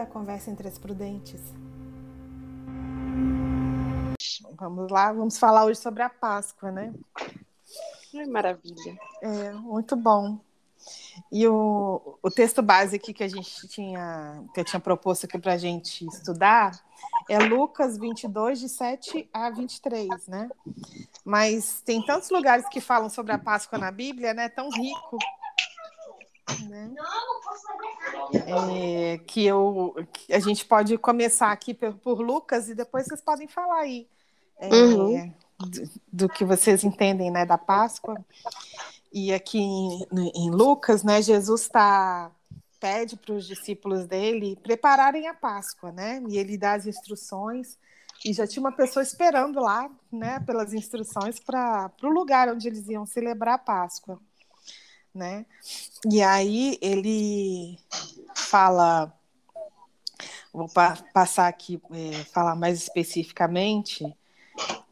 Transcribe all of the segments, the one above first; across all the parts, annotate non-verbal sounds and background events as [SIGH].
à Conversa entre as Prudentes. Vamos lá, vamos falar hoje sobre a Páscoa, né? Ai, maravilha. É, muito bom. E o, o texto base aqui que a gente tinha, que eu tinha proposto aqui para a gente estudar, é Lucas 22, de 7 a 23, né? Mas tem tantos lugares que falam sobre a Páscoa na Bíblia, né? Tão rico. Né? É, que, eu, a gente pode começar aqui por, por, Lucas e depois vocês podem falar aí é, uhum. do, do, que vocês entendem né, da Páscoa. E aqui em, em Lucas, né, Jesus está pede para os discípulos dele prepararem a Páscoa, né? E ele dá as instruções e já tinha uma pessoa esperando lá, né, pelas instruções para o lugar onde eles iam celebrar a Páscoa, né? E aí ele fala, vou pa passar aqui, é, falar mais especificamente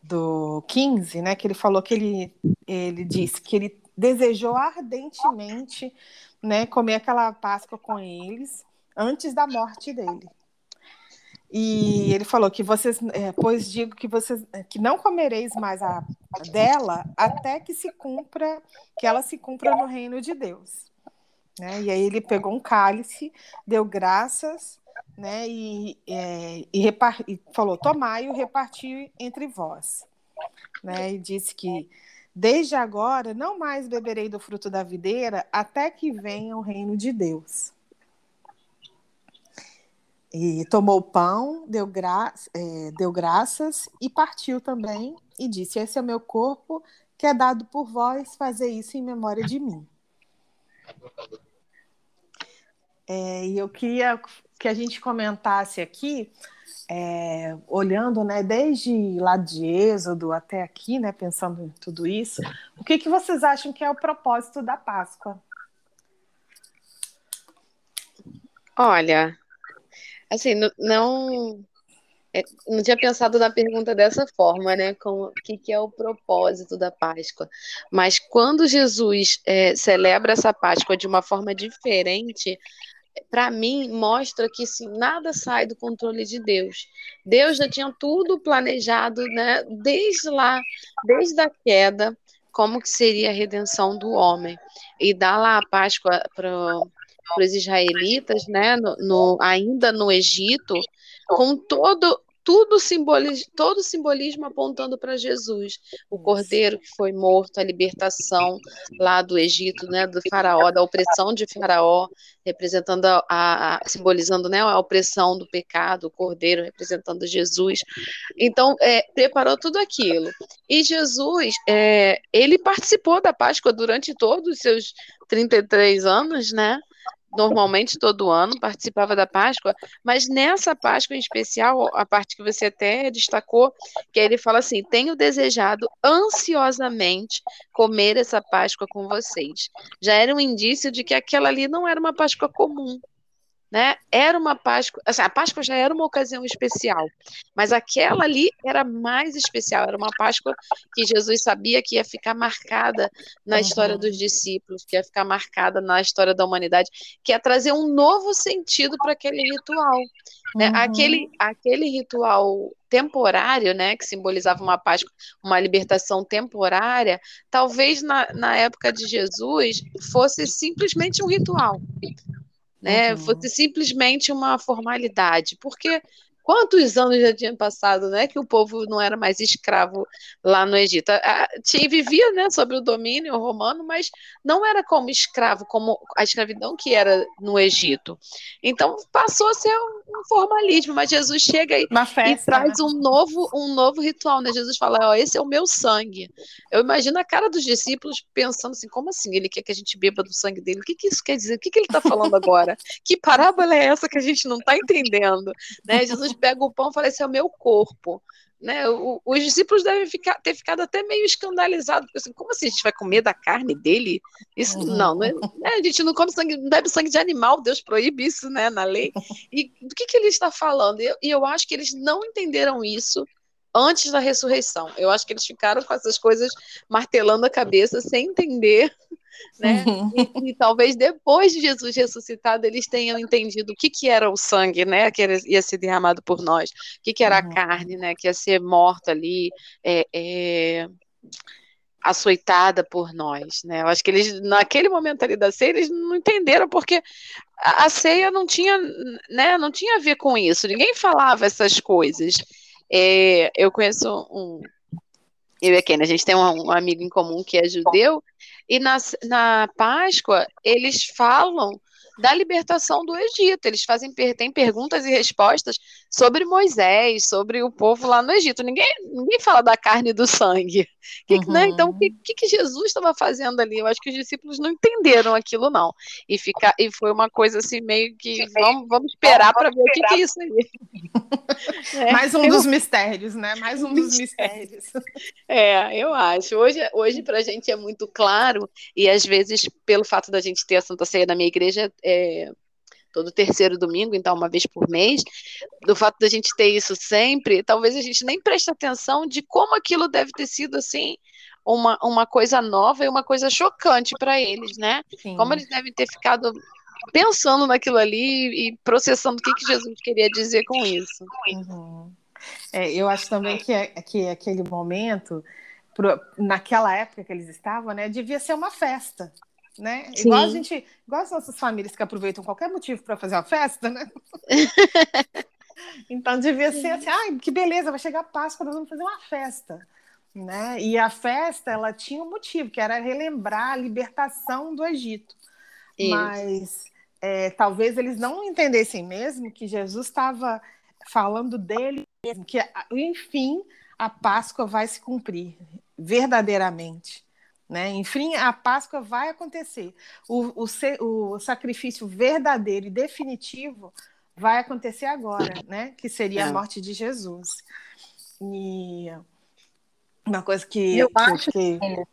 do 15, né? Que ele falou que ele, ele disse que ele desejou ardentemente né, comer aquela Páscoa com eles antes da morte dele. E ele falou que vocês, é, pois digo que vocês é, que não comereis mais a dela até que se cumpra, que ela se cumpra no reino de Deus. Né? E aí ele pegou um cálice, deu graças, né? E, é, e, repar, e falou: tomai e reparti entre vós. Né? E disse que Desde agora não mais beberei do fruto da videira até que venha o reino de Deus. E tomou o pão, deu, gra é, deu graças e partiu também e disse: Esse é o meu corpo que é dado por vós, fazer isso em memória de mim. É, e eu queria que a gente comentasse aqui é, olhando, né, desde lá de Êxodo até aqui, né, pensando em tudo isso, o que, que vocês acham que é o propósito da Páscoa? Olha, assim, não é, não tinha pensado na pergunta dessa forma, né? Como, o que, que é o propósito da Páscoa? Mas quando Jesus é, celebra essa Páscoa de uma forma diferente, para mim, mostra que assim, nada sai do controle de Deus. Deus já tinha tudo planejado, né? Desde lá, desde a queda, como que seria a redenção do homem. E dá lá a Páscoa para os israelitas, né? No, no, ainda no Egito, com todo tudo simbolismo, todo simbolismo apontando para Jesus, o cordeiro que foi morto, a libertação lá do Egito, né, do faraó, da opressão de faraó, representando a, a simbolizando, né, a opressão do pecado, o cordeiro representando Jesus. Então, é, preparou tudo aquilo. E Jesus, é, ele participou da Páscoa durante todos os seus 33 anos, né? Normalmente todo ano, participava da Páscoa, mas nessa Páscoa em especial, a parte que você até destacou, que ele fala assim: tenho desejado ansiosamente comer essa Páscoa com vocês. Já era um indício de que aquela ali não era uma Páscoa comum, né? Era uma Páscoa, assim, a Páscoa já era uma ocasião especial, mas aquela ali era mais especial, era uma Páscoa que Jesus sabia que ia ficar marcada na história dos discípulos, que ia ficar marcada na história da humanidade, que ia trazer um novo sentido para aquele ritual. Né? Uhum. Aquele, aquele ritual temporário, né, que simbolizava uma Páscoa, uma libertação temporária, talvez na, na época de Jesus fosse simplesmente um ritual né? Uhum. Fosse simplesmente uma formalidade, porque quantos anos já tinham passado, né, que o povo não era mais escravo lá no Egito. Tinha, vivia, né, sob o domínio romano, mas não era como escravo, como a escravidão que era no Egito. Então passou a ser um, formalismo, mas Jesus chega e, festa, e traz né? um novo um novo ritual, né? Jesus fala, ó, esse é o meu sangue. Eu imagino a cara dos discípulos pensando assim, como assim? Ele quer que a gente beba do sangue dele? O que, que isso quer dizer? O que, que ele está falando agora? que parábola é essa que a gente não está entendendo? Né? Jesus pega o pão e fala: Esse é o meu corpo. Né? O, os discípulos devem ficar, ter ficado até meio escandalizados, porque assim, como assim a gente vai comer da carne dele? Isso uhum. não, não é, né? a gente não come sangue, não bebe sangue de animal, Deus proíbe isso né, na lei. E do que, que ele está falando? E eu, eu acho que eles não entenderam isso antes da ressurreição. Eu acho que eles ficaram com essas coisas martelando a cabeça sem entender [LAUGHS] né? Uhum. E, e, talvez depois de Jesus ressuscitado eles tenham entendido o que, que era o sangue, né? Que ia ser derramado por nós, o que, que era uhum. a carne, né? Que ia ser morta ali, é, é, açoitada por nós, né? Eu acho que eles, naquele momento ali da ceia, eles não entenderam porque a, a ceia não tinha, né? Não tinha a ver com isso. Ninguém falava essas coisas. É, eu conheço um eu e a Ken, a gente tem um, um, amigo em comum que é judeu, e na, na Páscoa eles falam da libertação do Egito. Eles fazem têm perguntas e respostas sobre Moisés, sobre o povo lá no Egito. Ninguém, ninguém fala da carne e do sangue. Que, uhum. né? Então, o que, que, Jesus estava fazendo ali? Eu acho que os discípulos não entenderam aquilo, não. E, fica, e foi uma coisa assim, meio que vamos, vamos esperar para ver o que, que, é isso aí. [LAUGHS] é. Mais um dos mistérios, né? Mais um dos mistérios. [LAUGHS] É, eu acho. Hoje, hoje para a gente é muito claro, e às vezes, pelo fato da gente ter a Santa Ceia na minha igreja, é, todo terceiro domingo, então uma vez por mês, do fato da gente ter isso sempre, talvez a gente nem preste atenção de como aquilo deve ter sido assim uma, uma coisa nova e uma coisa chocante para eles, né? Sim. Como eles devem ter ficado pensando naquilo ali e processando o que, que Jesus queria dizer com isso. Uhum. É, eu acho também que, é, que aquele momento, pro, naquela época que eles estavam, né, devia ser uma festa né? Sim. Igual a gente, igual as nossas famílias que aproveitam qualquer motivo para fazer uma festa, né? [LAUGHS] então devia ser assim, ai, que beleza, vai chegar a Páscoa, nós vamos fazer uma festa, né? E a festa, ela tinha um motivo, que era relembrar a libertação do Egito. Isso. Mas é, talvez eles não entendessem mesmo que Jesus estava falando dele mesmo, que enfim a Páscoa vai se cumprir verdadeiramente. Né? Enfim, a Páscoa vai acontecer. O, o, o sacrifício verdadeiro e definitivo vai acontecer agora, né? que seria é. a morte de Jesus. E uma coisa que. Eu acho que... que...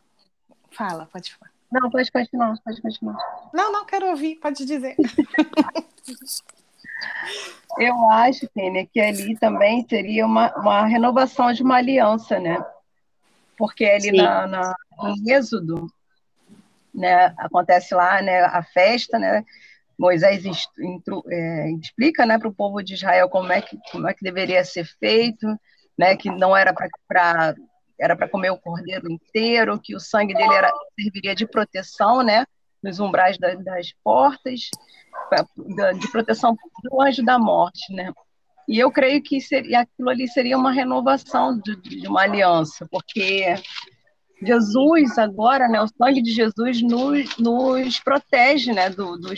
Fala, pode falar. Não, pode continuar, pode continuar. Não, não quero ouvir, pode dizer. [LAUGHS] Eu acho, Tênia, que ali também seria uma, uma renovação de uma aliança, né? Porque ali na, na, em Êxodo, né, acontece lá né, a festa, né, Moisés intru, é, explica né, para o povo de Israel como é, que, como é que deveria ser feito, né, que não era para era para comer o cordeiro inteiro, que o sangue dele era, serviria de proteção, né, nos umbrais das, das portas, pra, de proteção do anjo da morte, né. E eu creio que seria, aquilo ali seria uma renovação de, de uma aliança, porque Jesus agora, né, o sangue de Jesus nos, nos protege, né, do, do,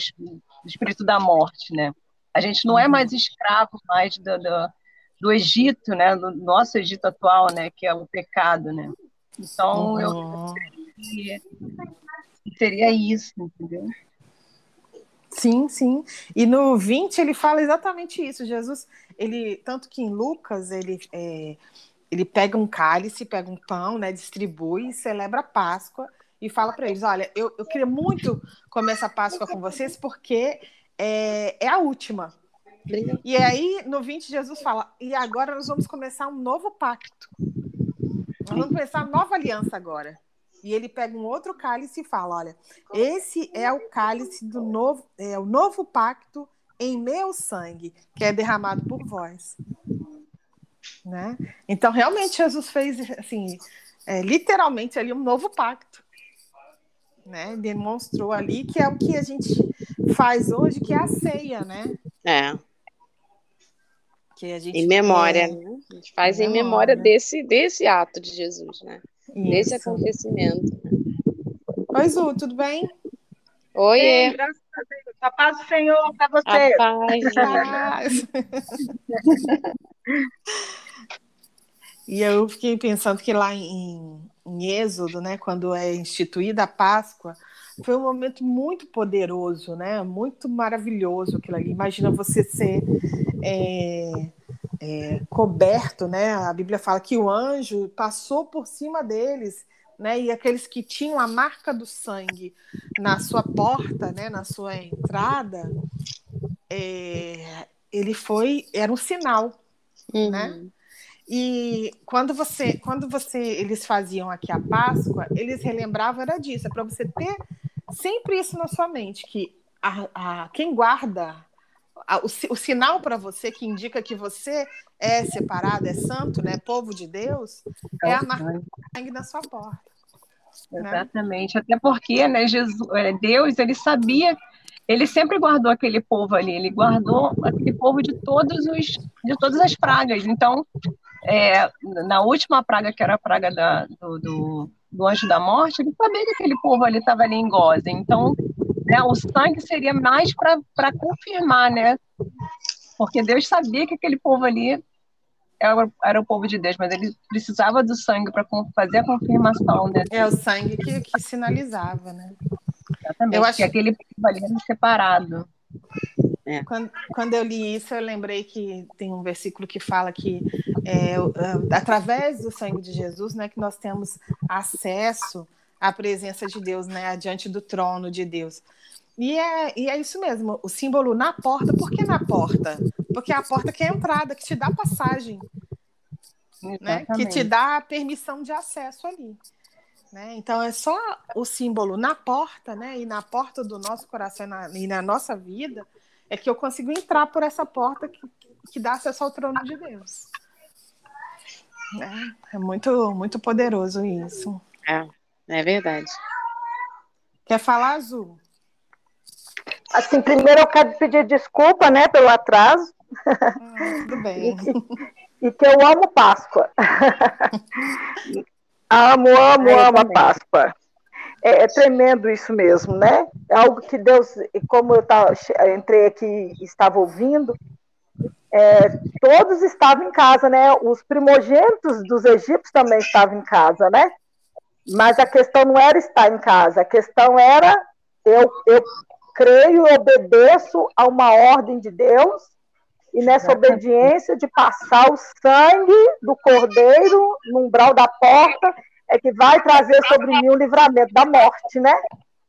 espírito da morte, né? A gente não é uhum. mais escravo mais do, do, do, Egito, né, do nosso Egito atual, né, que é o pecado, né? Então uhum. eu seria, seria isso, entendeu? Sim, sim. E no 20 ele fala exatamente isso. Jesus, ele tanto que em Lucas ele é, ele pega um cálice, pega um pão, né, distribui, celebra a Páscoa e fala para eles: olha, eu, eu queria muito comer essa Páscoa com vocês porque é, é a última. E aí, no 20, Jesus fala: e agora nós vamos começar um novo pacto. Nós vamos começar uma nova aliança agora. E ele pega um outro cálice e fala: olha, esse é o cálice do novo, é o novo pacto em meu sangue, que é derramado por vós. Né? Então, realmente, Jesus fez, assim, é, literalmente ali um novo pacto. Né? Demonstrou ali que é o que a gente faz hoje, que é a ceia, né? É. Que a gente em memória, é... né? A gente faz em, em memória, desse, desse ato de Jesus, né? Isso. Desse acontecimento. Oi, Zu, tudo bem? Oi. Bem, graças a Deus. A paz do Senhor para você. A paz. [LAUGHS] A paz. E eu fiquei pensando que lá em, em Êxodo, né, quando é instituída a Páscoa, foi um momento muito poderoso, né? Muito maravilhoso aquilo ali. Imagina você ser é, é, coberto, né? A Bíblia fala que o anjo passou por cima deles, né? E aqueles que tinham a marca do sangue na sua porta, né? Na sua entrada, é, ele foi, era um sinal, uhum. né? E quando você, quando você, eles faziam aqui a Páscoa, eles relembravam era disso, é para você ter sempre isso na sua mente, que a, a quem guarda a, o, o, sinal para você que indica que você é separado, é santo, né, povo de Deus, é, a marca sangue na sua porta. Né? Exatamente, né? até porque, né, Jesus, é, Deus, ele sabia, ele sempre guardou aquele povo ali, ele guardou aquele povo de todos os, de todas as pragas. Então, é, na última praga, que era a praga da, do, do, do anjo da morte, ele sabia que aquele povo ali estava ali em Gozen. Então, né, o sangue seria mais para confirmar, né? Porque Deus sabia que aquele povo ali era, era o povo de Deus, mas ele precisava do sangue para fazer a confirmação. Né? É o sangue que, que sinalizava, né? Exatamente, eu acho... que aquele povo ali era separado. É. Quando, quando eu li isso, eu lembrei que tem um versículo que fala que é, através do sangue de Jesus, né, que nós temos acesso à presença de Deus, né, diante do trono de Deus. E é, e é isso mesmo, o símbolo na porta. Por que na porta? Porque é a porta que é a entrada, que te dá passagem, né? que te dá permissão de acesso ali. Né? Então é só o símbolo na porta, né? E na porta do nosso coração e na, e na nossa vida é que eu consigo entrar por essa porta que, que dá acesso ao trono de Deus. É, é muito, muito poderoso isso. É, é verdade. Quer falar, Azul? Assim, primeiro eu quero pedir desculpa, né, pelo atraso. Ah, tudo [LAUGHS] bem. e, e, que eu amo Páscoa. [LAUGHS] amo, amo, eu amo também. a Páscoa. É, é, tremendo isso mesmo, né? É algo que Deus, como eu tava, entrei aqui e estava ouvindo, é, todos estavam em casa, né? Os primogênitos dos egípcios também estavam em casa, né? Mas a questão não era estar em casa, a questão era eu, eu creio e obedeço a uma ordem de Deus, e nessa obediência de passar o sangue do cordeiro no umbral da porta, é que vai trazer sobre mim o livramento da morte, né?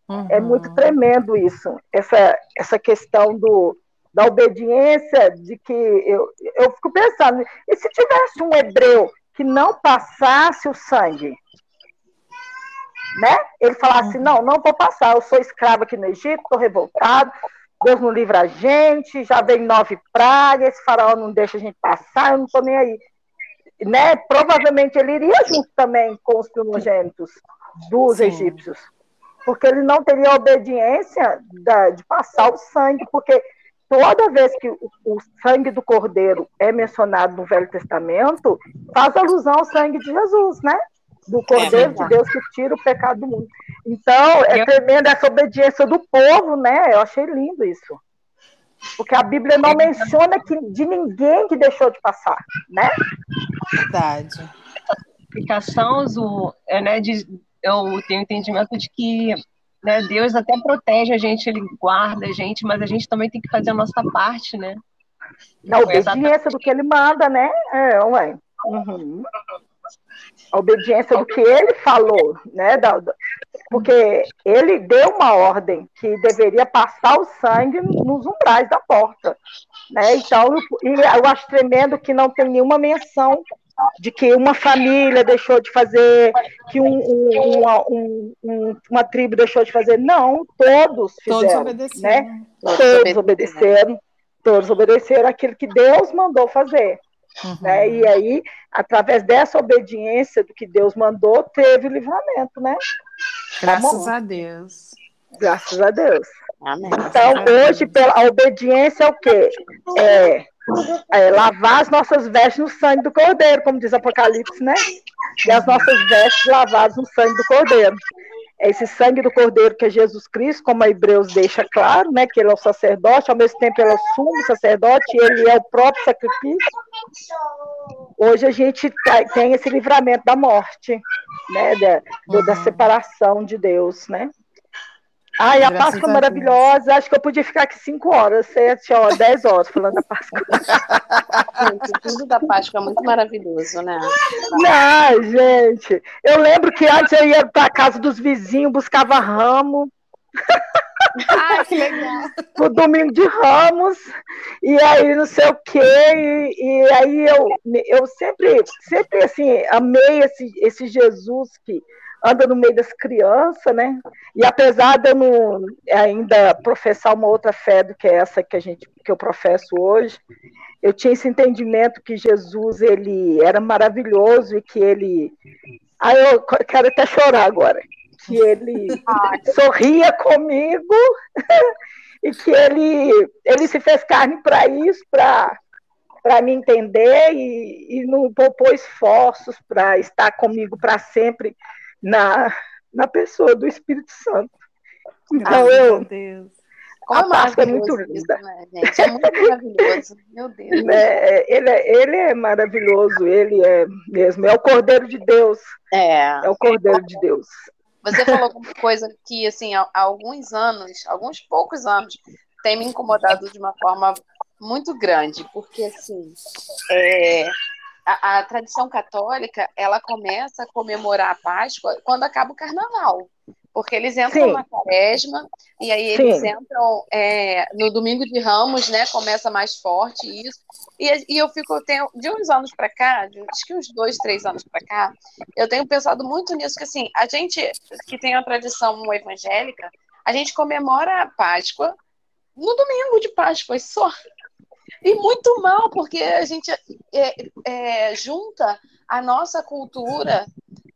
Uhum. É muito tremendo isso, essa, essa questão do, da obediência, de que eu, eu fico pensando, e se tivesse um hebreu que não passasse o sangue, né? Ele falasse, assim, não, não vou passar, eu sou escravo aqui no Egito, estou revoltado, Deus não livra a gente, já vem nove pragas, esse faraó não deixa a gente passar, eu não estou nem aí. Né? Provavelmente ele iria junto também com os primogênitos dos Sim. egípcios, porque ele não teria obediência da, de passar o sangue, porque toda vez que o, o, sangue do cordeiro é mencionado no Velho Testamento, faz alusão ao sangue de Jesus, né? do Cordeiro é de Deus que tira o pecado do mundo. Então, é tremenda essa obediência do povo, né? Eu achei lindo isso. Porque a Bíblia não menciona que, de ninguém que deixou de passar, né? Verdade. Explicação, Zu, é, né, de, eu tenho entendimento de que né, Deus até protege a gente, Ele guarda a gente, mas a gente também tem que fazer a nossa parte, né? Na obediência do que Ele manda, né? É, ué. Uhum a obediência do que ele falou, né? Da, porque ele deu uma ordem que deveria passar o sangue nos umbrais da porta, né? Então, e eu acho tremendo que não tem nenhuma menção de que uma família deixou de fazer, que um, um, uma, um, uma, tribo deixou de fazer. Não, todos fizeram. Todos obedeceram. Né? Todos obedeceram. Todos obedeceram aquilo que Deus mandou fazer. Uhum. Né? E aí, através dessa obediência do que Deus mandou, teve livramento, né? Graças tá a Deus. Graças a Deus. Amém. Então, hoje, pela obediência é o quê? É, é, lavar as nossas vestes no sangue do Cordeiro, como diz Apocalipse, né? E as nossas vestes lavadas no sangue do Cordeiro esse sangue do Cordeiro que é Jesus Cristo, como a Hebreus deixa claro, né, que ele é o sacerdote, ao mesmo tempo ele é o sumo sacerdote, ele é o próprio sacrifício. Hoje a gente tem esse livramento da morte, né, da, uhum. da separação de Deus, né. Ai, a Graças Páscoa a maravilhosa. Acho que eu podia ficar aqui cinco horas, sete horas, dez horas falando da Páscoa. [LAUGHS] Gente, tudo da Páscoa é muito maravilhoso, né? Não, gente. Eu lembro que antes eu ia para casa dos vizinhos, buscava ramo. Ai, que legal. o domingo de Ramos, e aí não sei o quê, e, e aí eu, eu sempre, sempre assim, amei esse, esse Jesus que anda no meio das crianças, né? E apesar de eu não ainda professar uma outra fé do que essa que a gente que eu professo hoje, eu tinha esse entendimento que Jesus ele era maravilhoso e que ele Aí eu quero até chorar agora. Que ele sorria comigo [LAUGHS] e que ele, ele se fez carne para isso, para para me entender e, e não poupou esforços para estar comigo para sempre na, na pessoa do Espírito Santo. Então Graças eu. a Deus. Como a Páscoa é muito isso, linda. né, gente? É muito maravilhoso. Meu Deus. né, ele, é, ele é maravilhoso, ele é mesmo, é o Cordeiro de Deus, É. é o Cordeiro de Deus. Você falou alguma coisa que, assim, há há alguns anos, alguns poucos anos, tem me incomodado de uma forma muito grande, porque, assim, é, a, a tradição católica, ela começa a comemorar a Páscoa quando acaba o Carnaval, porque eles entram Sim. na quaresma, e aí eles Sim. entram é, no domingo de Ramos, né, começa mais forte isso, e, e eu fico, tenho, de uns anos para cá, de, acho que uns dois, três anos para cá, eu tenho pensado muito nisso, que assim, a gente que tem a tradição evangélica, a gente comemora a Páscoa no domingo de Páscoa só. E muito mal, porque a gente é, é, junta a nossa cultura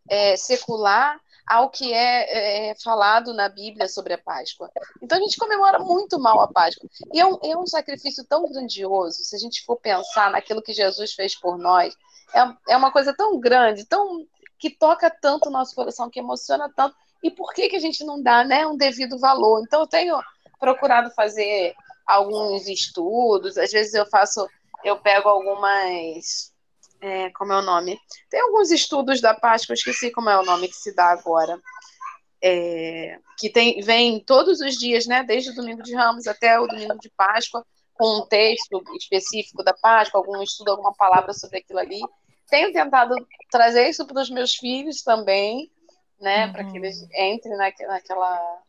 é, secular ao que é, é, falado na Bíblia sobre a Páscoa. Então a gente comemora muito mal a Páscoa. E é um, é um sacrifício tão grandioso, se a gente for pensar naquilo que Jesus fez por nós, é, é uma coisa tão grande, tão que toca tanto o nosso coração, que emociona tanto. E por que, que a gente não dá né, um devido valor? Então eu tenho procurado fazer alguns estudos, às vezes eu faço, eu pego algumas. é, como é o nome? Tem alguns estudos da Páscoa, eu esqueci como é o nome que se dá agora. é, que tem, vem todos os dias, né? Desde o domingo de Ramos até o domingo de Páscoa, com um texto específico da Páscoa, algum estudo, alguma palavra sobre aquilo ali. Tenho tentado trazer isso para os meus filhos também, né? Para que eles entrem naque- naquela.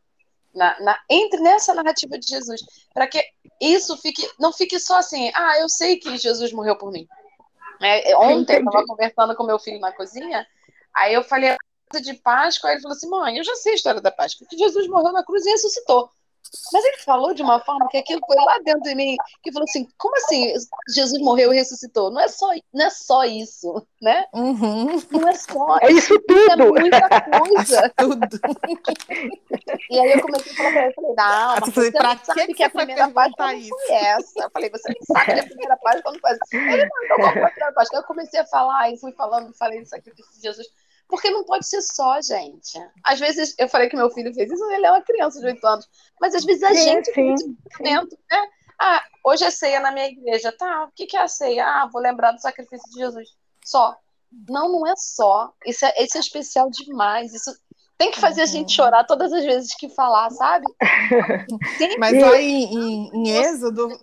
Na, na, entre nessa narrativa de Jesus, para que isso fique, não fique só assim, ah, eu sei que Jesus morreu por mim. É, ontem eu estava conversando com meu filho na cozinha, aí eu falei a de Páscoa, aí ele falou assim, mãe, eu já sei a história da Páscoa, que Jesus morreu na cruz e ressuscitou. Mas ele falou de uma forma que aquilo foi lá dentro de mim, que falou assim, como assim Jesus morreu e ressuscitou? Não é só, não é só isso, né? Uhum, Não é só É isso é tudo. muita coisa. [LAUGHS] tudo. E aí eu comecei a falar pra ele, eu falei, não, Ah, mas você pra não que sabe que que, a foi primeira não isso? foi essa. Eu falei, você não sabe que a primeira Páscoa não faz. Ele, não, então qual foi a primeira Páscoa? Eu comecei a falar e fui falando, falei do sacrifício de Jesus. Porque não pode ser só, gente. Às vezes, eu falei que meu filho fez isso, ele é uma criança de 8 anos. Mas às vezes a Sim, gente sim, pensamento, né? Ah, hoje é ceia na minha igreja. Tá, o que que é a ceia? Ah, vou lembrar do sacrifício de Jesus. Só. Não, não é só. Isso é, isso é especial demais. Isso tem que fazer a gente chorar todas as vezes que falar, sabe? [LAUGHS] Mas lá em, em, em Êxodo,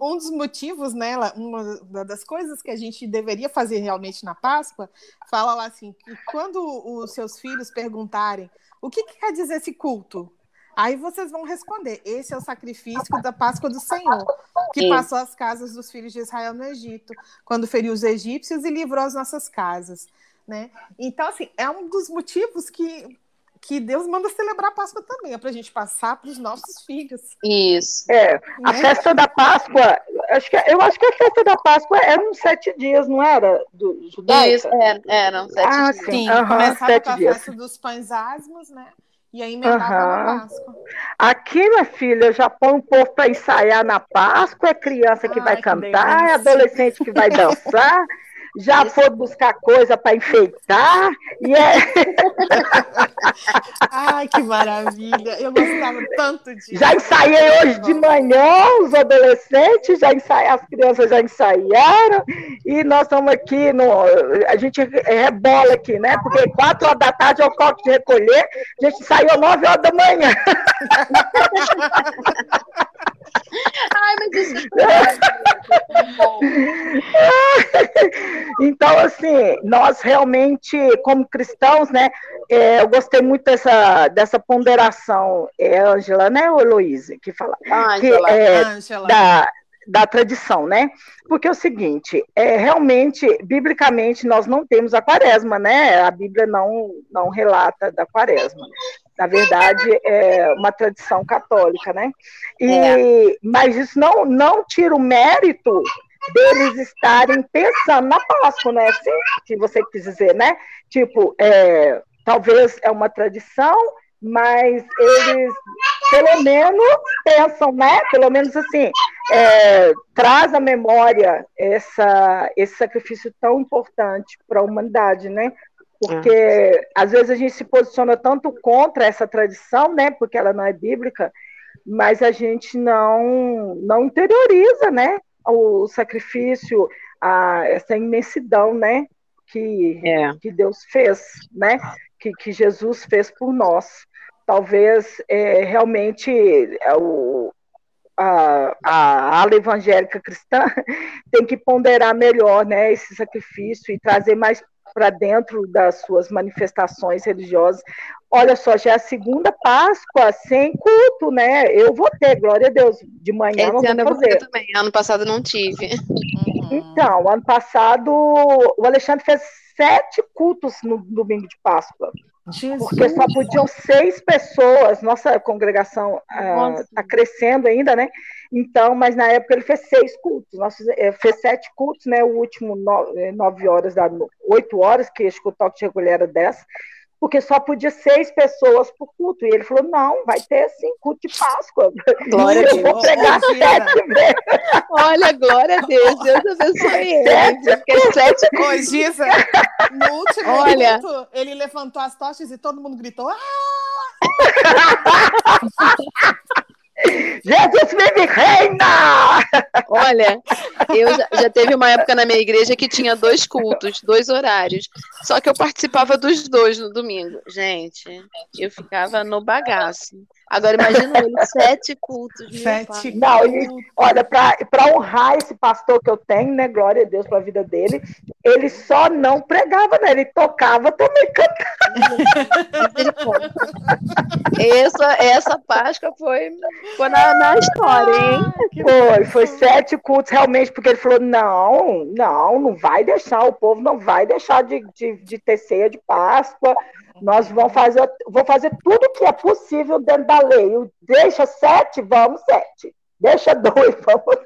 um dos motivos, né, uma das coisas que a gente deveria fazer realmente na Páscoa, fala lá assim, que quando os seus filhos perguntarem o que, que quer dizer esse culto, aí vocês vão responder, esse é o sacrifício da Páscoa do Senhor, que passou as casas dos filhos de Israel no Egito, quando feriu os egípcios e livrou as nossas casas, né? Então, assim, é um dos motivos que, que Deus manda celebrar a Páscoa também, é para a gente passar para os nossos filhos. Isso. É, a né? festa da Páscoa, acho que, eu acho que a festa da Páscoa era uns sete dias, não era? Do judaica? Isso, é, eram sete Ah, dias. sim. Sim, Aham, começava sete com a dias. festa dos pães asmos, né? E aí emendava Aham. na Páscoa. Aqui, minha filha, já põe o povo para ensaiar na Páscoa, é criança que Ai, vai que cantar, é delícia. adolescente que vai [LAUGHS] dançar, já foi buscar coisa para enfeitar, e é, Ai, que maravilha! Eu gostava tanto disso. já ensaiei hoje de manhã, os adolescentes, já ensaiaram, as crianças já ensaiaram, e nós estamos aqui, no, a gente rebola aqui, né? Porque quatro horas da tarde é o coque de recolher, a gente ensaiou nove horas da manhã. [LAUGHS] Ai, mas isso [LAUGHS] é. Então, assim, nós realmente, como cristãos, né, é, eu gostei muito dessa, dessa ponderação, é Ângela, né, ou Heloísa, que fala, que Ângela, é Ângela. da, da tradição, né? Porque é o seguinte, é, realmente, biblicamente, nós não temos a quaresma, né? A Bíblia não, não relata da quaresma. Na verdade, é uma tradição católica, né? E, é. Mas isso não, não tira o mérito deles estarem pensando na Páscoa, né? Assim, que você quis dizer, né? Tipo, é, talvez é uma tradição, mas eles pelo menos pensam, né? Pelo menos assim, é, traz à memória essa, esse sacrifício tão importante para a humanidade, né? Porque é. às vezes a gente se posiciona tanto contra essa tradição, né? Porque ela não é bíblica, mas a gente não não interioriza, né? O sacrifício, a, essa imensidão, né? Que, é. que Deus fez, né? Que, que Jesus fez por nós talvez é, realmente é, o, a, a ala evangélica cristã [LAUGHS] tem que ponderar melhor né, esse sacrifício e trazer mais para dentro das suas manifestações religiosas. Olha só, já é a segunda Páscoa sem culto, né? Eu vou ter, glória a Deus, de manhã Esse não ano vou fazer. Eu também. Ano passado não tive. [LAUGHS] Então, ano passado o Alexandre fez sete cultos no domingo de Páscoa. Jesus. Porque só podiam seis pessoas, nossa congregação está uh, crescendo ainda, né? Então, mas na época ele fez seis cultos, nós eh, fez sete cultos, né? O último eh, nove horas, da, oito horas, que acho que o toque de recolher era dez, porque só podia seis pessoas por culto. E ele falou: não, vai ter sim culto de Páscoa. Glória a Deus. vou pregar sete vezes. Olha, glória a Deus. Deus abençoe ele. Sete, sete... Ô, Giza, no último Olha... culto, ele levantou as tochas e todo mundo gritou: ah! [LAUGHS] Jesus vive reina! Olha, eu já, já, teve uma época na minha igreja que tinha dois cultos, dois horários. Só que eu participava dos dois no domingo. Gente, eu ficava no bagaço. Agora imagina ele, [LAUGHS] sete cultos. Sete Não, e, olha, para honrar esse pastor que eu tenho, né? Glória a Deus pela vida dele, ele só não pregava, né? Ele tocava também cantava. [LAUGHS] essa, essa Páscoa foi, foi na, na história, hein? Foi, foi sete cultos realmente, porque ele falou: não, não, não vai deixar, o povo não vai deixar de, de, de ter ceia de Páscoa. Nós vamos fazer, vou fazer tudo que é possível dentro da lei. Deixa sete, vamos sete. Deixa dois, [LAUGHS] vamos.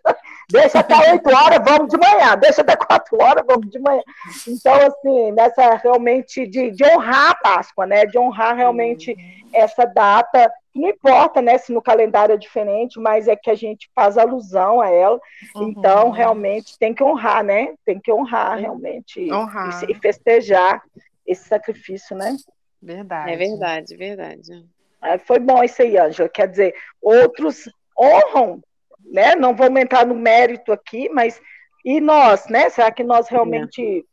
Deixa até oito horas, vamos de manhã. Deixa até quatro horas, vamos de manhã. Então, assim, nessa realmente de, de honrar a Páscoa, né? De honrar realmente uhum. essa data. Não importa, né, se no calendário é diferente, mas é que a gente faz alusão a ela. Uhum. Então, realmente tem que honrar, né? Tem que honrar realmente honrar. E, e festejar esse sacrifício, né? Verdade. É verdade, verdade. É, foi bom isso aí, Ângela. Quer dizer, outros honram, né? Não vamos entrar no mérito aqui, mas e nós, né? Será que nós realmente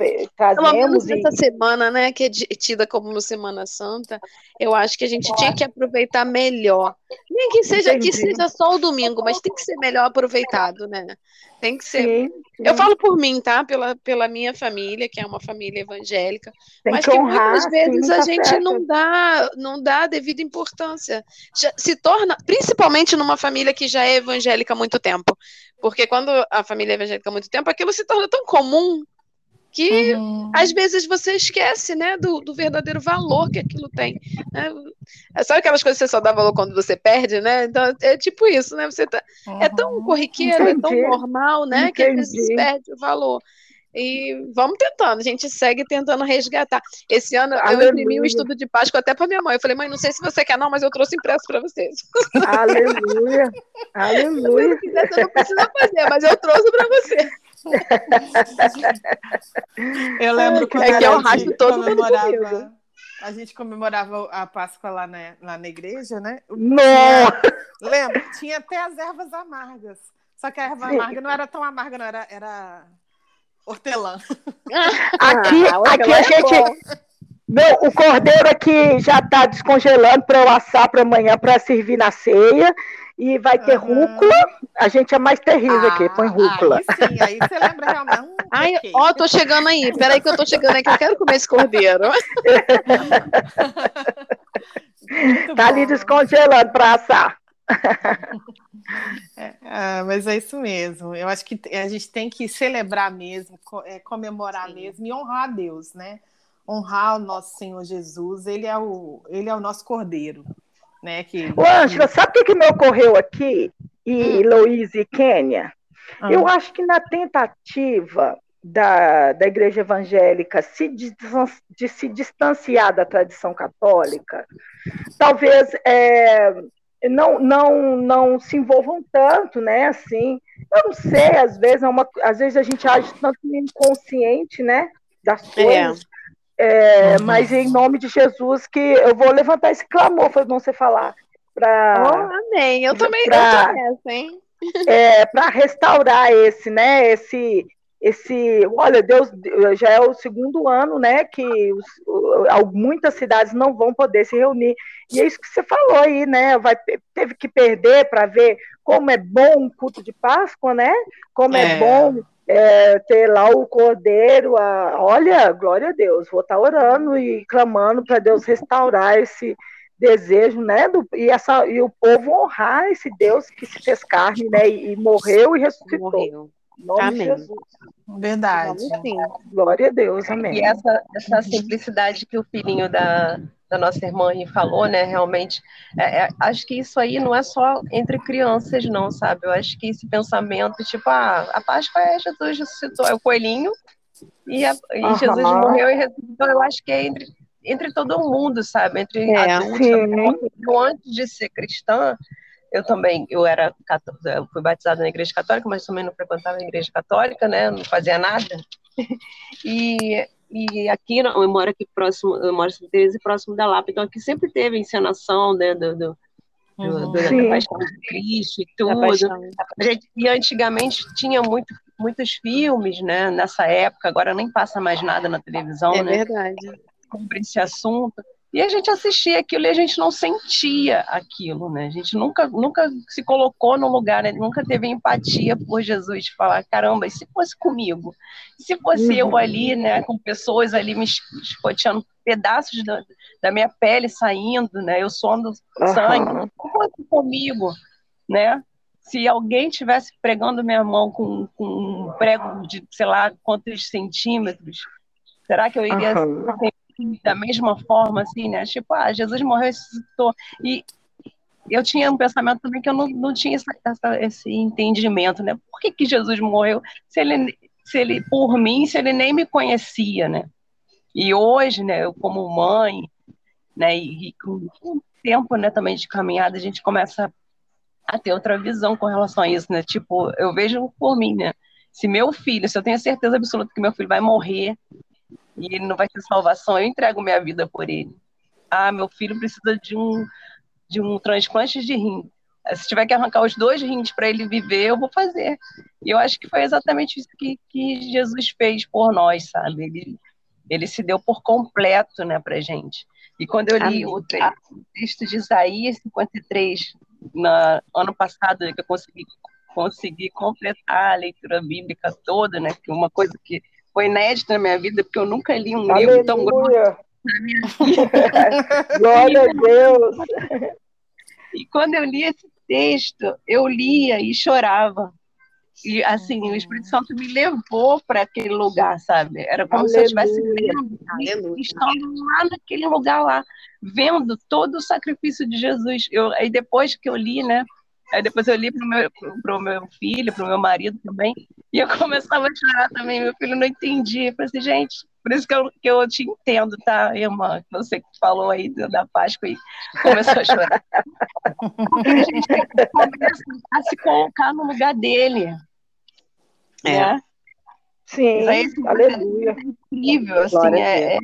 é. trazemos? Essa e... semana, né, que é tida como Semana Santa, eu acho que a gente tinha que aproveitar melhor. Nem que seja que seja só o domingo, mas tem que ser melhor aproveitado, né? Tem que ser. Sim, sim. Eu falo por mim, tá? Pela, pela minha família, que é uma família evangélica, tem mas que, que honrar, muitas vezes sim, a tá gente certo. não dá, não dá a devida importância. Já, se torna, principalmente numa família que já é evangélica há muito tempo. Porque quando a família é evangélica há muito tempo, aquilo se torna tão comum que uhum. às vezes você esquece, né, do, do verdadeiro valor que aquilo tem. Né? É, sabe aquelas coisas que você só dá valor quando você perde, né? Então é tipo isso, né? Você tá, uhum. é tão uhum. corriqueiro, Entendi. é tão normal, né, Entendi. que às vezes perde o valor. E vamos tentando, a gente segue tentando resgatar. Esse ano Aleluia. eu imprimi um estudo de Páscoa até para minha mãe. Eu falei, mãe, não sei se você quer, não, mas eu trouxe impresso para vocês. Aleluia! [LAUGHS] Aleluia! Se não quiser, você não precisa fazer, mas eu trouxe para você. Eu lembro quando é que eu racho todo comemorava. A gente comemorava a Páscoa lá na, lá na igreja, né? Não! Lembra? Tinha até as ervas amargas. Só que a erva Sim. amarga não era tão amarga, não, era, era hortelã. Aqui, ah, aqui a é gente. Meu, o cordeiro aqui já está descongelando para eu assar para amanhã para servir na ceia. E vai ter uhum. rúcula. A gente é mais terrível ah, aqui, põe rúcula. Aí sim, aí você lembra realmente. [LAUGHS] Ai, ó, tô chegando aí. Peraí que eu tô chegando aí, que eu quero comer esse cordeiro. tá ali descongelando para assar. É. Ah, mas é isso mesmo. Eu acho que a gente tem que celebrar mesmo, é, comemorar Sim. mesmo e honrar a Deus, né? Honrar o nosso Senhor Jesus. Ele é o, ele é o nosso Cordeiro, né? Que... Ô, Angela, sabe o que, que me ocorreu aqui? E hum. e Kênia? Ah. Eu acho que na tentativa da, da igreja evangélica se, de se distanciar da tradição católica, talvez é, não, não, não se envolvam tanto, né? Assim, eu não sei, às vezes, é uma, às vezes a gente age tanto inconsciente, né? Das é. coisas. É. É, mas em nome de Jesus que eu vou levantar esse clamor para não você falar. Pra, oh, amém. Eu também pra, eu nessa, hein? É, para restaurar esse, né? Esse, esse, olha, Deus já é o segundo ano, né, que os, muitas cidades não vão poder se reunir. E é isso que você falou aí, né? Vai, teve que perder para ver como é bom um culto de Páscoa, né? Como é, é bom é, ter lá o cordeiro. A, olha, glória a Deus, vou estar tá orando e clamando para Deus restaurar esse desejo, né? Do, e, essa, e o povo honrar esse Deus que se fez carne, né? E, e morreu e ressuscitou. Morreu. Nome amém. Verdade. Glória a Deus, amém. E essa, essa simplicidade que o filhinho da, da nossa irmã falou, né? Realmente, é, é, acho que isso aí não é só entre crianças, não, sabe? Eu acho que esse pensamento, tipo, ah, a Páscoa é Jesus ressuscitou, é o coelhinho, e, a, e uhum. Jesus morreu e ressuscitou. Eu acho que é entre, entre todo mundo, sabe? Entre é, adultos. Antes de ser cristã, eu também, eu era, eu fui batizada na igreja católica, mas também não frequentava a igreja católica, né? Não fazia nada. [LAUGHS] E, e aqui, eu moro aqui próximo, eu moro em Teresa, próximo da Lapa, então aqui sempre teve encenação, né, do, do, uhum. do, da Paixão de Cristo e tudo. E antigamente tinha muito, muitos filmes, né, nessa época, agora nem passa mais nada na televisão, é né? É verdade. Sobre esse assunto. E a gente assistia aquilo e a gente não sentia aquilo, né? A gente nunca, nunca se colocou no lugar, né? nunca teve empatia por Jesus, de falar, caramba, e se fosse comigo? E se fosse uhum. eu ali, né, com pessoas ali me escoteando pedaços da, da minha pele saindo, né? Eu uhum. sangue, se fosse comigo, né? Se alguém tivesse pregando minha mão com, com um prego de, sei lá, quantos centímetros, será que eu iria uhum da mesma forma, assim, né? Tipo, ah, Jesus morreu e ressuscitou. E eu tinha um pensamento também que eu não, não tinha essa, essa, esse entendimento, né? Por que, que Jesus morreu se ele, se ele, por mim, se ele nem me conhecia, né? E hoje, né, eu como mãe, né, e, e com o tempo, né, também de caminhada, a gente começa a ter outra visão com relação a isso, né? Tipo, eu vejo por mim, né? Se meu filho, se eu tenho certeza absoluta que meu filho vai morrer, e ele não vai ter salvação, eu entrego minha vida por ele. Ah, meu filho precisa de um, de um transplante de rim. Se tiver que arrancar os dois rins para ele viver, eu vou fazer. E eu acho que foi exatamente isso que, que Jesus fez por nós, sabe? Ele, ele se deu por completo, né, para gente. E quando eu li o, texto de Isaías 53, no ano passado, que eu consegui, consegui completar a leitura bíblica toda, né, que uma coisa que foi inédito na minha vida, porque eu nunca li um Aleluia. livro tão grosso na minha vida. Glória a Deus! E quando eu li esse texto, eu lia e chorava. E assim, o Espírito Santo me levou para aquele lugar, sabe? Era como Aleluia. se eu estivesse vendo, estando lá naquele lugar lá, vendo todo o sacrifício de Jesus. Eu, aí depois que eu li, né? Aí depois eu li pro meu, pro meu filho, pro meu marido também, e eu começava a chorar também. Meu filho não entendia. Eu falei assim, gente, por isso que eu, que eu te entendo, tá, irmã? Você que falou aí da Páscoa e começou a chorar. [LAUGHS] Porque a gente começa a se colocar no lugar dele. É. Né? Sim, aleluia. É incrível, assim, é, é,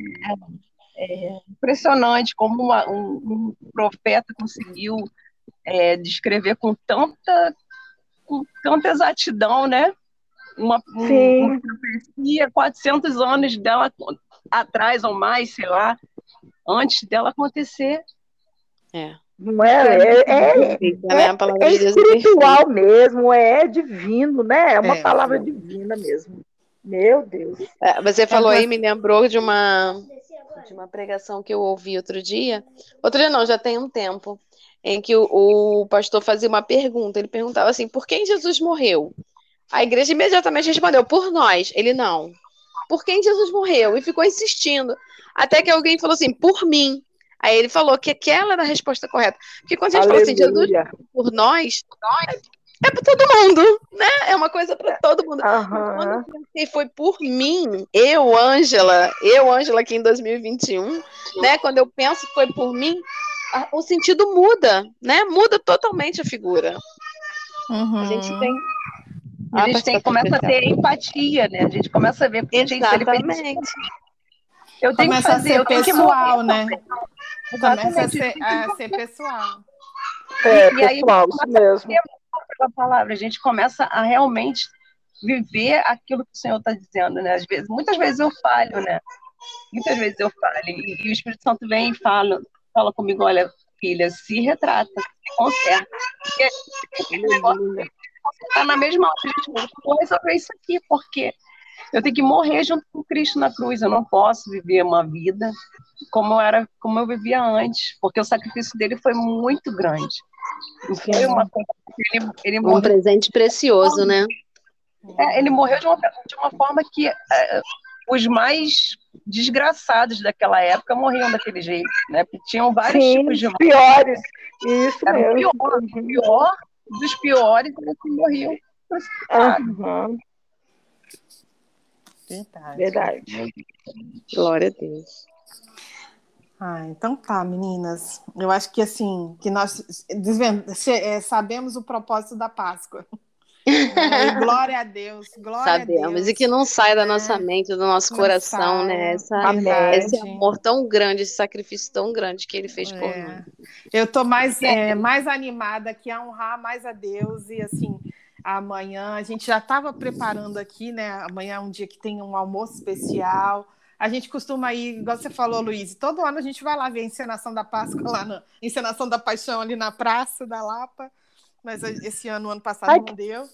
é, impressionante como uma, um, um profeta conseguiu é, descrever com tanta, com tanta exatidão, né? Uma, uma profecia, 400 anos dela atrás ou mais, sei lá, antes dela acontecer. É. Não é, é, é, é, é espiritual mesmo, é divino, né? É uma é. palavra divina mesmo. Meu Deus. É, você falou aí, me lembrou de uma, de uma pregação que eu ouvi outro dia. Outro dia não, já tem um tempo em que o, o pastor fazia uma pergunta. Ele perguntava assim: por quem Jesus morreu? A igreja imediatamente respondeu: por nós. Ele não. Por quem Jesus morreu? E ficou insistindo. Até que alguém falou assim: por mim. Aí ele falou que aquela era a resposta correta. Porque quando a gente Aleluia. fala assim, Jesus por nós, é para todo mundo, né? É uma coisa para todo mundo. Uhum. Quando eu pensei, foi por mim, eu, Ângela, eu, Ângela, aqui em 2021, né? Quando eu penso foi por mim, o sentido muda, né? Muda totalmente a figura. Uhum. A gente tem. A gente tem, começa a ter empatia, né? A gente começa a ver porque Exatamente. Eu tenho começa que fazer, a ser pessoal, né? Começa a ser, a ser pessoal. É, e, pessoal, isso mesmo. A palavra, a gente começa a realmente viver aquilo que o Senhor está dizendo, né? Às vezes, muitas vezes eu falho, né? Muitas vezes eu falho e, e o Espírito Santo vem e fala, fala comigo, olha, filha, se retrata, se conserta. Porque está na mesma hora, gente, vou resolver isso aqui, porque eu tenho que morrer junto com Cristo na cruz. Eu não posso viver uma vida como eu era, como eu vivia antes, porque o sacrifício dele foi muito grande. Foi uma coisa ele, ele um morreu... presente precioso, né? É, ele morreu de uma, de uma forma que é, os mais desgraçados daquela época morriam daquele jeito, né? Porque tinham vários Sim, tipos de piores. Isso era mesmo. Pior, pior dos piores era que morriam Uhum. Verdade. Verdade. Glória a Deus. Ah, então tá, meninas. Eu acho que assim, que nós é, sabemos o propósito da Páscoa. [LAUGHS] Glória a Deus, glória Sabemos, a Deus. e que não sai da nossa é. mente, do nosso não coração, né? Essa, esse amor tão grande, esse sacrifício tão grande que ele fez é. por nós. Eu tô mais, é, mais animada que a honrar mais a Deus e assim, amanhã a gente já estava preparando aqui, né? Amanhã é um dia que tem um almoço especial. A gente costuma ir, igual você falou, Luiz, todo ano a gente vai lá ver a encenação da Páscoa lá na encenação da Paixão ali na Praça da Lapa. Mas esse ano, ano passado, Ai, não deu.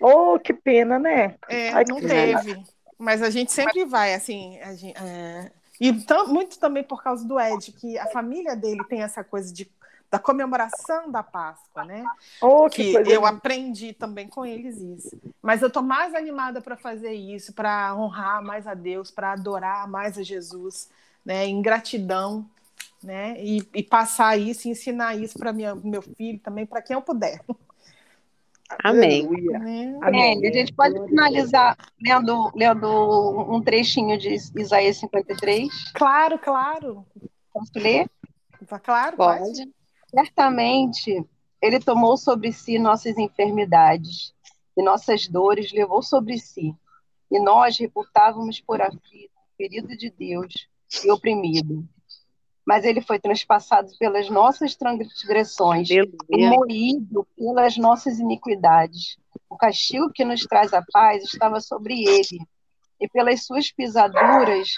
Oh, que pena, né? É, Ai, não teve. Pena. Mas a gente sempre vai, assim. Gente, é... E muito também por causa do Ed, que a família dele tem essa coisa de da comemoração da Páscoa, né? Oh, que, que eu aprendi também com eles isso. Mas eu estou mais animada para fazer isso, para honrar mais a Deus, para adorar mais a Jesus, né? Em gratidão, né? E, e passar isso, ensinar isso para meu filho também, para quem eu puder. Amém. Né? Amém. A gente pode finalizar lendo, lendo um trechinho de Isaías 53? Claro, claro. Posso ler? Claro, pode. pode. Certamente, ele tomou sobre si nossas enfermidades e nossas dores levou sobre si. E nós reputávamos por aflito, ferido de Deus e oprimido. Mas ele foi transpassado pelas nossas transgressões e moído pelas nossas iniquidades. O castigo que nos traz a paz estava sobre ele, e pelas suas pisaduras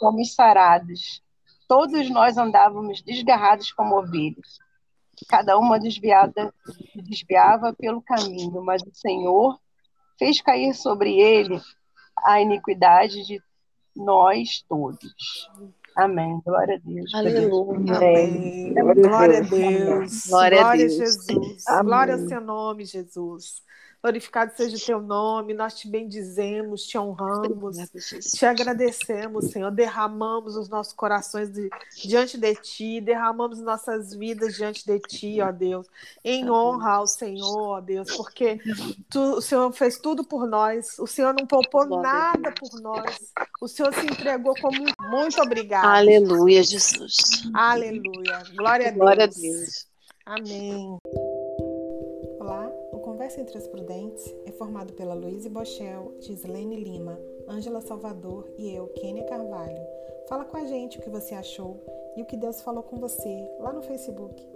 fomos sarados. Todos nós andávamos desgarrados como ovelhas cada uma desviada desviava pelo caminho, mas o Senhor fez cair sobre ele a iniquidade de nós todos. Amém. Glória a Deus. Aleluia. Amém. Glória a Deus. Glória a Jesus. Glória ao seu nome, Jesus. Glorificado seja o teu nome, nós te bendizemos, te honramos, te agradecemos, Senhor. Derramamos os nossos corações de, diante de ti, derramamos nossas vidas diante de ti, ó Deus, em honra ao Senhor, ó Deus, porque tu, o Senhor fez tudo por nós, o Senhor não poupou nada por nós, o Senhor se entregou como muito obrigado. Aleluia, Jesus. Aleluia. Glória a Deus. Glória a Deus. Amém. Conversa entre as Prudentes é formado pela Luíse Bochel, Gislaine Lima, Ângela Salvador e eu, Kênia Carvalho. Fala com a gente o que você achou e o que Deus falou com você lá no Facebook.